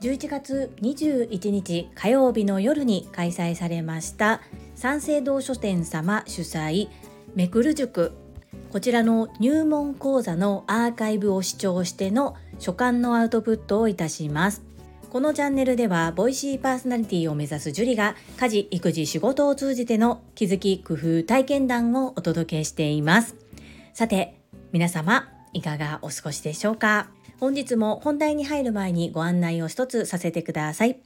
11月21日火曜日の夜に開催されました三省堂書店様主催めくる塾。こちらの入門講座のアーカイブを視聴しての書簡のアウトプットをいたします。このチャンネルではボイシーパーソナリティを目指す樹里が家事育児仕事を通じての気づき工夫体験談をお届けしています。さて皆様いかがお過ごしでしょうか？本日も本題に入る前にご案内を一つさせてください。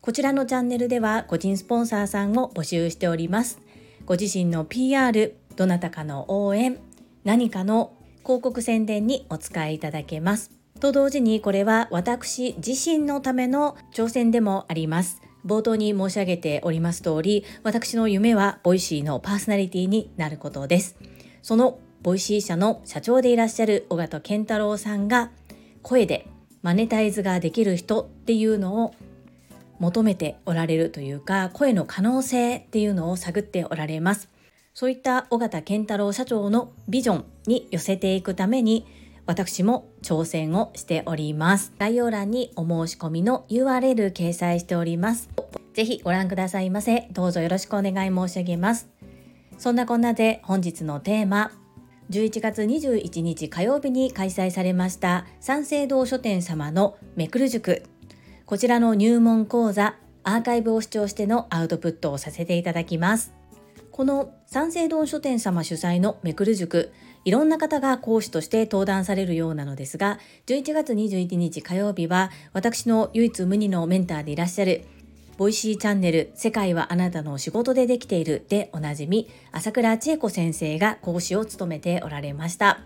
こちらのチャンネルでは個人スポンサーさんを募集しております。ご自身の PR どなたかの応援何かの広告宣伝にお使いいただけます。と同時にこれは私自身のための挑戦でもあります。冒頭に申し上げております通り私の夢は Voicy のパーソナリティになることです。その Voicy 社の社長でいらっしゃる緒方憲太郎さんが声でマネタイズができる人っていうのを求めておられるというか声の可能性っていうのを探っておられます。そういった緒方憲太郎社長のビジョンに寄せていくために私も挑戦をしております。概要欄にお申し込みの URL 掲載しております。ぜひご覧くださいませ。どうぞよろしくお願い申し上げます。そんなこんなで本日のテーマ11月21日火曜日に開催されました三省堂書店様のめくる塾。こちらの入門講座アーカイブを視聴してのアウトプットをさせていただきます。この三省堂書店様主催のめくる塾いろんな方が講師として登壇されるようなのですが11月21日火曜日は私の唯一無二のメンターでいらっしゃるVoicy チャンネル世界はあなたの仕事でできているでおなじみ朝倉千恵子先生が講師を務めておられました。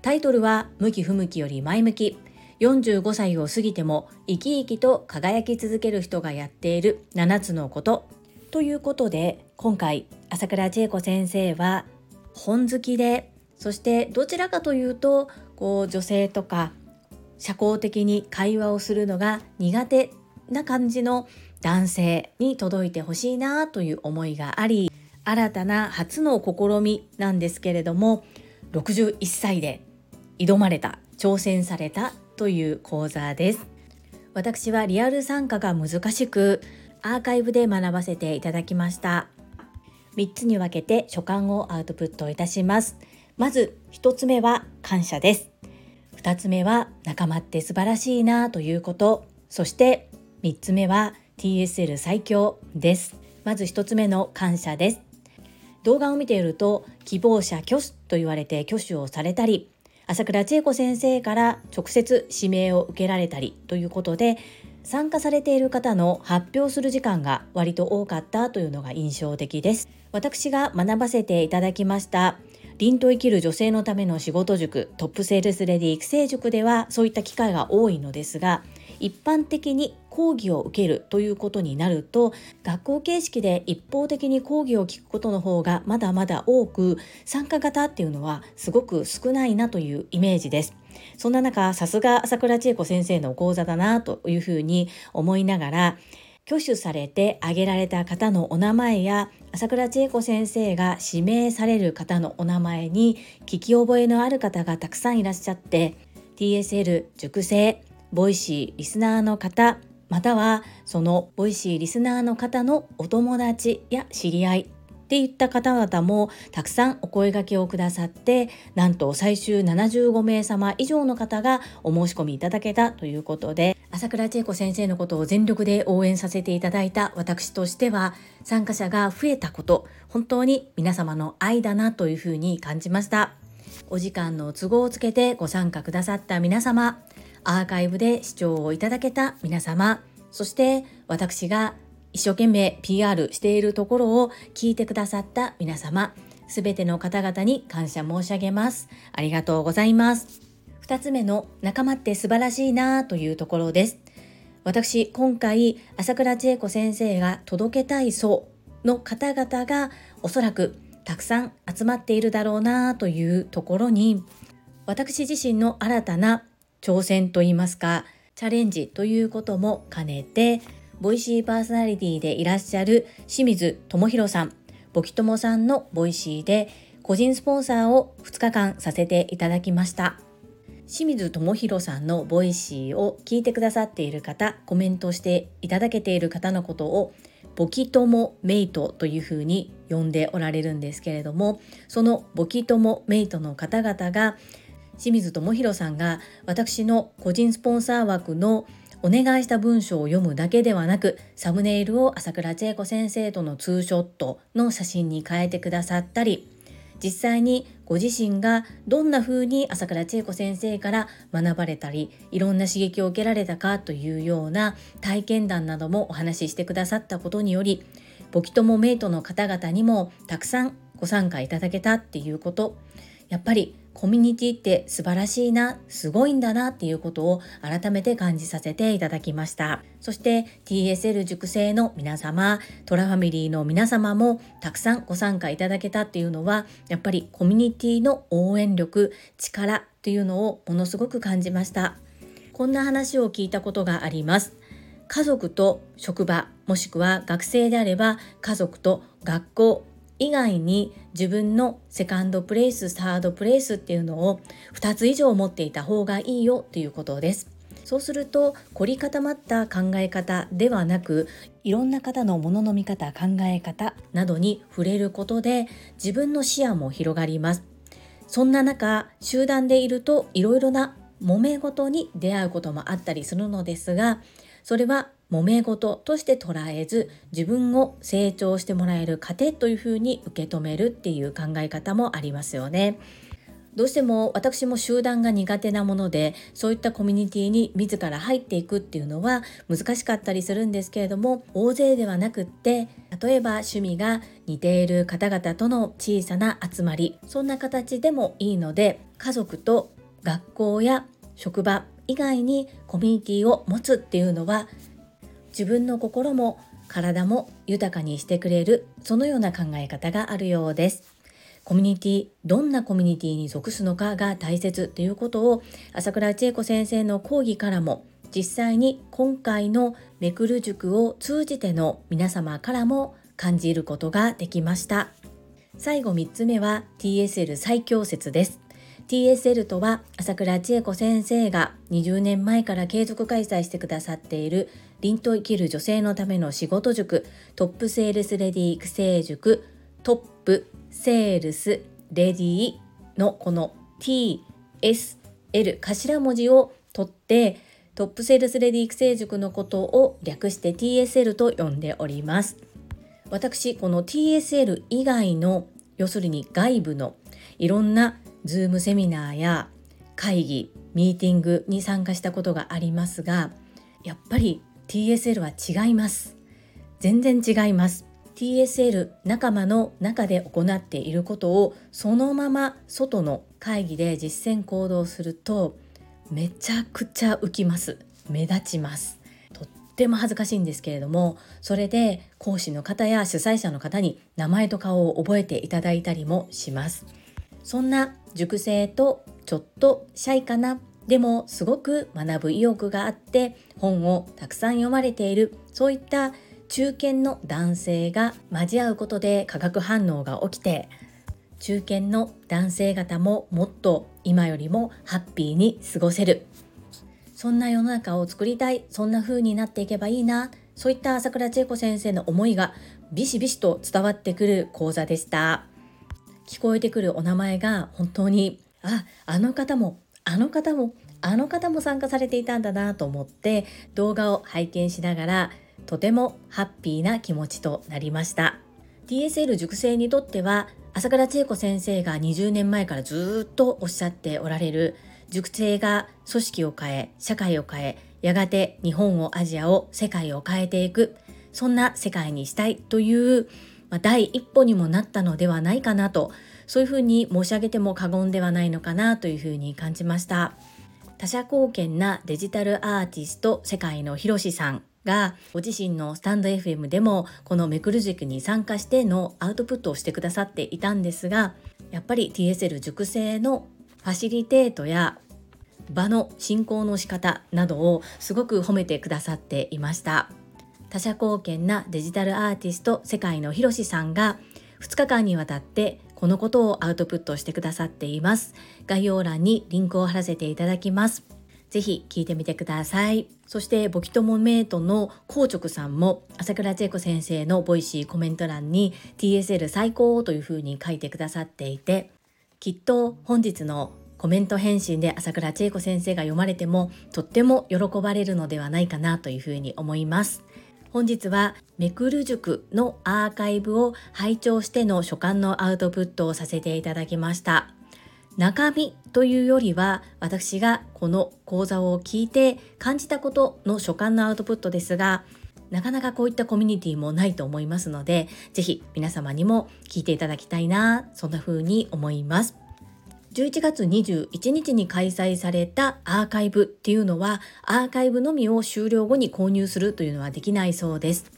タイトルは向き不向きより前向き。45歳を過ぎても生き生きと輝き続ける人がやっている7つのこと。ということで今回朝倉千恵子先生は本好きでそしてどちらかというとこう女性とか社交的に会話をするのが苦手な感じの男性に届いてほしいなという思いがあり新たな初の試みなんですけれども61歳で挑まれた挑戦されたという講座です。私はリアル参加が難しくアーカイブで学ばせていただきました。3つに分けて書簡をアウトプットいたします。まず1つ目は感謝です。2つ目は仲間って素晴らしいなということ。そして3つ目は TSL 最強です。まず1つ目の感謝です。動画を見ていると希望者挙手と言われて挙手をされたり朝倉千恵子先生から直接指名を受けられたりということで参加されている方の発表する時間が割と多かったというのが印象的です。私が学ばせていただきました凛と生きる女性のための仕事塾トップセールスレディ育成塾ではそういった機会が多いのですが一般的に講義を受けるということになると学校形式で一方的に講義を聞くことの方がまだまだ多く参加型っていうのはすごく少ないなというイメージです。そんな中さすが朝倉千恵子先生の講座だなというふうに思いながら挙手されて挙げられた方のお名前や朝倉千恵子先生が指名される方のお名前に聞き覚えのある方がたくさんいらっしゃって TSL 塾生 Voicy リスナーの方またはその Voicy リスナーの方のお友達や知り合いっていった方々もたくさんお声掛けをくださってなんと最終75名様以上の方がお申し込みいただけたということで朝倉千恵子先生のことを全力で応援させていただいた私としては参加者が増えたこと本当に皆様の愛だなというふうに感じました。お時間の都合をつけてご参加くださった皆様アーカイブで視聴をいただけた皆様そして私が一生懸命 PR しているところを聞いてくださった皆様すべての方々に感謝申し上げます。ありがとうございます。2つ目の仲間って素晴らしいなというところです。私今回朝倉千恵子先生が届けたい層の方々がおそらくたくさん集まっているだろうなというところに私自身の新たな挑戦といいますかチャレンジということも兼ねて Voicy パーソナリティでいらっしゃる清水智弘さんボキトモさんの Voicy で個人スポンサーを2日間させていただきました。清水智弘さんの Voicy を聞いてくださっている方コメントしていただけている方のことをボキ友メイトというふうに呼んでおられるんですけれどもそのボキ友メイトの方々が清水智弘さんが私の個人スポンサー枠のお願いした文章を読むだけではなくサムネイルを朝倉千恵子先生とのツーショットの写真に変えてくださったり実際にご自身がどんな風に朝倉千恵子先生から学ばれたりいろんな刺激を受けられたかというような体験談などもお話ししてくださったことにより簿記友メイトの方々にもたくさんご参加いただけたっていうこと。やっぱりコミュニティって素晴らしいな、すごいんだなっていうことを改めて感じさせていただきました。そして TSL 塾生の皆様、トラファミリーの皆様もたくさんご参加いただけたっていうのは、やっぱりコミュニティの応援力、力というのをものすごく感じました。こんな話を聞いたことがあります。家族と職場、もしくは学生であれば家族と学校、以外に自分のセカンドプレイス、サードプレイスっていうのを2つ以上持っていた方がいいよっていうことです。そうすると凝り固まった考え方ではなくいろんな方のものの見方考え方などに触れることで自分の視野も広がりますそんな中集団でいるといろいろな揉め事に出会うこともあったりするのですがそれは揉め事として捉えず自分を成長してもらえる糧というふうに受け止めるっていう考え方もありますよね。どうしても私も集団が苦手なものでそういったコミュニティに自ら入っていくっていうのは難しかったりするんですけれども大勢ではなくって例えば趣味が似ている方々との小さな集まりそんな形でもいいので家族と学校や職場以外にコミュニティを持つっていうのは自分の心も体も豊かにしてくれるそのような考え方があるようです。コミュニティどんなコミュニティに属すのかが大切ということを朝倉千恵子先生の講義からも実際に今回のめくる塾を通じての皆様からも感じることができました最後3つ目は TSL 最強説です TSL とは朝倉千恵子先生が20年前から継続開催してくださっている凛と生きる女性のための仕事塾トップセールスレディ育成塾トップセールスレディのこの TSL 頭文字を取ってトップセールスレディ育成塾のことを略して TSL と呼んでおります。私この TSL 以外の要するに外部のいろんなズームセミナーや会議ミーティングに参加したことがありますがやっぱり TSL は違います。全然違います。TSL 仲間の中で行っていることをそのまま外の会議で実践行動するとめちゃくちゃ浮きます。目立ちます。とっても恥ずかしいんですけれどもそれで講師の方や主催者の方に名前と顔を覚えていただいたりもします。そんな塾生とちょっとシャイかなでもすごく学ぶ意欲があって本をたくさん読まれている。そういった中堅の男性が交わうことで化学反応が起きて中堅の男性方ももっと今よりもハッピーに過ごせる。そんな世の中を作りたいそんな風になっていけばいいな。そういった朝倉千恵子先生の思いがビシビシと伝わってくる講座でした。聞こえてくるお名前が本当にああの方もあの方もあの方も参加されていたんだなと思って動画を拝見しながらとてもハッピーな気持ちとなりました。TSL 塾生にとっては朝倉千恵子先生が20年前からずっとおっしゃっておられる塾生が組織を変え社会を変えやがて日本をアジアを世界を変えていくそんな世界にしたいというまあ、第一歩にもなったのではないかなとそういうふうに申し上げても過言ではないのかなというふうに感じました。他者貢献なデジタルアーティスト世界のひろしさんがご自身のスタンド FM でもこのめくる塾に参加してのアウトプットをしてくださっていたんですがやっぱり TSL 塾生のファシリテートや場の進行の仕方などをすごく褒めてくださっていました。他者貢献なデジタルアーティスト世界のひろしさんが2日間にわたってこのことをアウトプットしてくださっています。概要欄にリンクを貼らせていただきます。ぜひ聞いてみてください。そしてボキトモメイトのコウチョクさんも朝倉千恵子先生の Voicy コメント欄に TSL 最高というふうに書いてくださっていてきっと本日のコメント返信で朝倉千恵子先生が読まれてもとっても喜ばれるのではないかなというふうに思います。本日はめくる塾のアーカイブを拝聴しての書簡のアウトプットをさせていただきました。中身というよりは私がこの講座を聞いて感じたことの書簡のアウトプットですがなかなかこういったコミュニティもないと思いますので是非皆様にも聞いていただきたいなそんな風に思います。11月21日に開催されたアーカイブっていうのはアーカイブのみを終了後に購入するというのはできないそうです。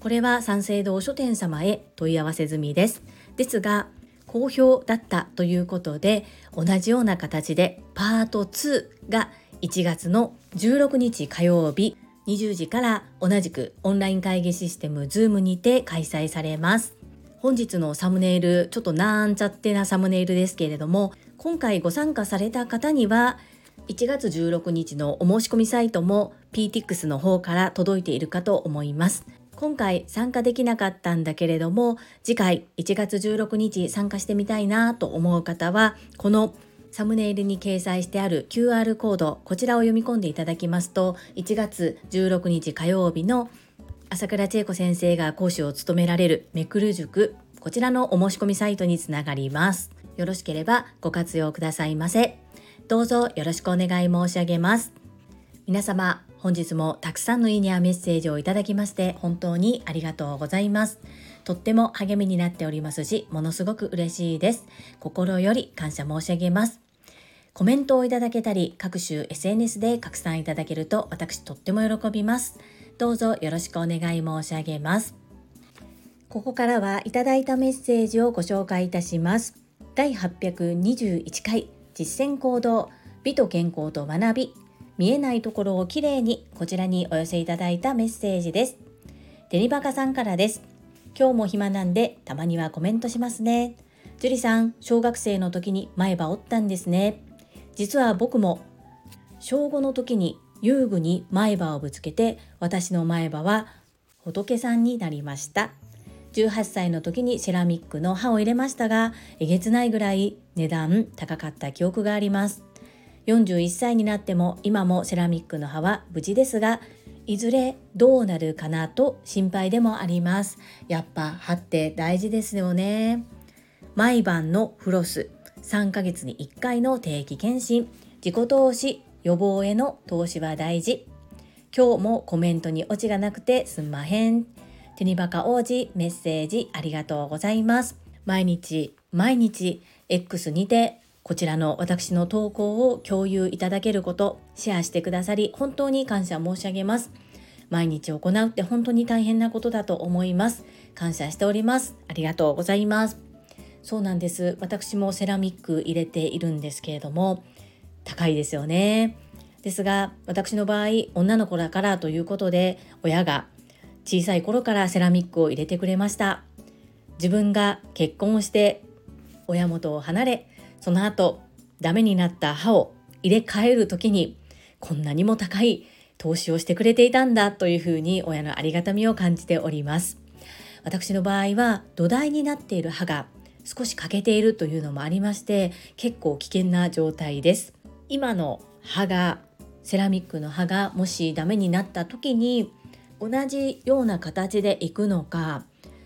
これは三省堂書店様へ問い合わせ済みです。ですが好評だったということで同じような形でパート2が1月の16日火曜日20時から同じくオンライン会議システム Zoom にて開催されます。本日のサムネイルちょっとなんちゃってなサムネイルですけれども今回ご参加された方には1月16日のお申し込みサイトも PTX の方から届いているかと思います。今回参加できなかったんだけれども次回1月16日参加してみたいなと思う方はこのサムネイルに掲載してある QR コードこちらを読み込んでいただきますと1月16日火曜日の朝倉千恵子先生が講師を務められるめくる塾こちらのお申し込みサイトにつながります。よろしければご活用くださいませどうぞよろしくお願い申し上げます皆様本日もたくさんのいいねやメッセージをいただきまして本当にありがとうございます。とっても励みになっておりますし、ものすごく嬉しいです。心より感謝申し上げます。コメントをいただけたり、各種 SNS で拡散いただけると私とっても喜びます。どうぞよろしくお願い申し上げます。ここからはいただいたメッセージをご紹介いたします。第821回実践行動美と健康と学び見えないところをきれいにこちらにお寄せいただいたメッセージです。デリバカさんからです。今日も暇なんでたまにはコメントしますね。樹里さん、小学生の時に前歯折ったんですね。実は僕も小5の時に遊具に前歯をぶつけて私の前歯は仏さんになりました。18歳の時にセラミックの歯を入れましたがえげつないぐらい値段高かった記憶があります。41歳になっても今もセラミックの歯は無事ですがいずれどうなるかなと心配でもあります。やっぱ歯って大事ですよね。毎晩のフロス3ヶ月に1回の定期検診自己投資予防への投資は大事。今日もコメントにオチがなくてすんまへん。テニバカ王子メッセージありがとうございます毎日毎日 X にてこちらの私の投稿を共有いただけること、シェアしてくださり、本当に感謝申し上げます。毎日行うって本当に大変なことだと思います。感謝しております。ありがとうございます。そうなんです。私もセラミック入れているんですけれども、高いですよね。ですが、私の場合、女の子だからということで、親が小さい頃からセラミックを入れてくれました。自分が結婚をして親元を離れその後ダメになった歯を入れ替える時にこんなにも高い投資をしてくれていたんだというふうに親のありがたみを感じております私の場合は土台になっている歯が少し欠けているというのもありまして結構危険な状態です今の歯がセラミックの歯がもしダメになった時に同じような形でいくのか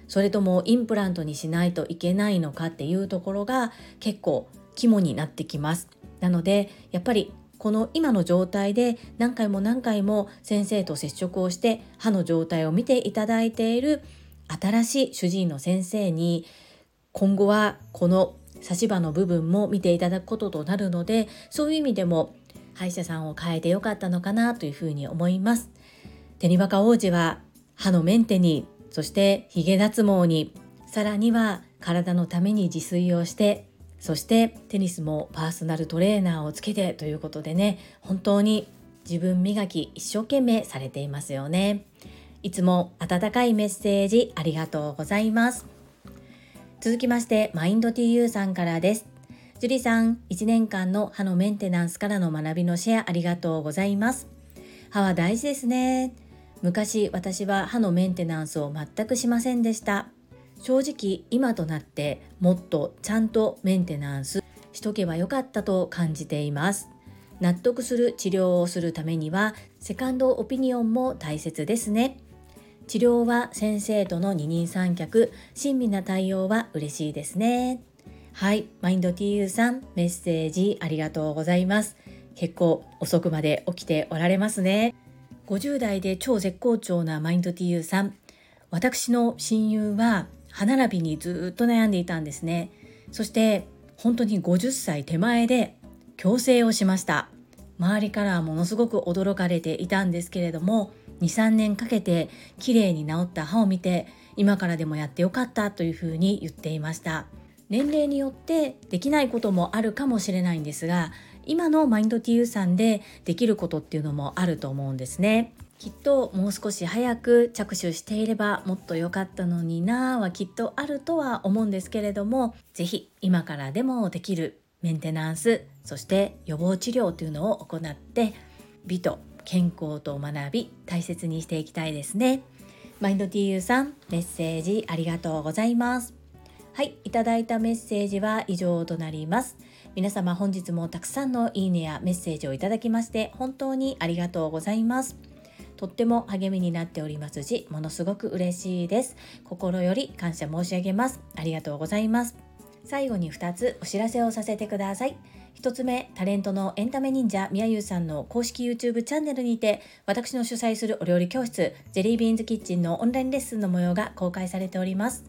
それともインプラントにしないといけないのかっていうところが結構肝になってきますなのでやっぱりこの今の状態で何回も何回も先生と接触をして歯の状態を見ていただいている新しい主治医の先生に今後はこの差し歯の部分も見ていただくこととなるのでそういう意味でも歯医者さんを変えてよかったのかなというふうに思います。テニバカ王子は歯のメンテにそしてヒゲ脱毛にさらには体のために自炊をしてそしてテニスもパーソナルトレーナーをつけてということでね本当に自分磨き一生懸命されていますよね。いつも温かいメッセージありがとうございます。続きましてマインド TU さんからです。ジュリさん1年間の歯のメンテナンスからの学びのシェアありがとうございます。歯は大事ですね。昔私は歯のメンテナンスを全くしませんでした。正直今となってもっとちゃんとメンテナンスしとけばよかったと感じています。納得する治療をするためにはセカンドオピニオンも大切ですね。治療は先生との二人三脚親身な対応は嬉しいですね。はいマインド TU さんメッセージありがとうございます。結構遅くまで起きておられますね。50代で超絶好調なマインド TU さん。私の親友は歯並びにずっと悩んでいたんですね。そして本当に50歳手前で矯正をしました。周りからはものすごく驚かれていたんですけれども23年かけて綺麗に治った歯を見て今からでもやってよかったというふうに言っていました。年齢によってできないこともあるかもしれないんですが今のマインド TU さんでできることっていうのもあると思うんですね。きっともう少し早く着手していればもっと良かったのになぁはきっとあるとは思うんですけれども是非今からでもできるメンテナンスそして予防治療というのを行って美と健康と学び大切にしていきたいですね。マインド TU さんメッセージありがとうございます。はいいただいたメッセージは以上となります。皆様本日もたくさんのいいねやメッセージをいただきまして本当にありがとうございます。とっても励みになっておりますしものすごく嬉しいです。心より感謝申し上げます。ありがとうございます。最後に2つお知らせをさせてください。1つ目タレントのエンタメ忍者みやゆうさんの公式 YouTube チャンネルにて私の主催するお料理教室ジェリービーンズキッチンのオンラインレッスンの模様が公開されております。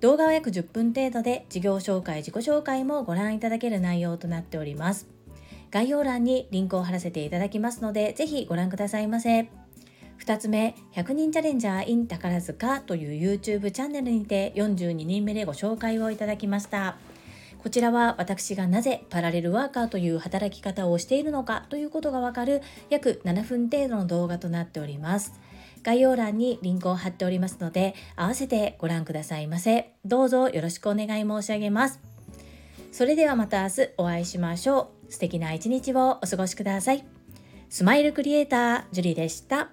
動画は約10分程度で事業紹介自己紹介もご覧いただける内容となっております。概要欄にリンクを貼らせていただきますのでぜひご覧くださいませ。2つ目100人チャレンジャー in 宝塚という YouTube チャンネルにて42人目でご紹介をいただきました。こちらは私がなぜパラレルワーカーという働き方をしているのかということがわかる約7分程度の動画となっております。概要欄にリンクを貼っておりますので合わせてご覧くださいませ。どうぞよろしくお願い申し上げます。それではまた明日お会いしましょう。素敵な一日をお過ごしください。スマイルクリエイタージュリでした。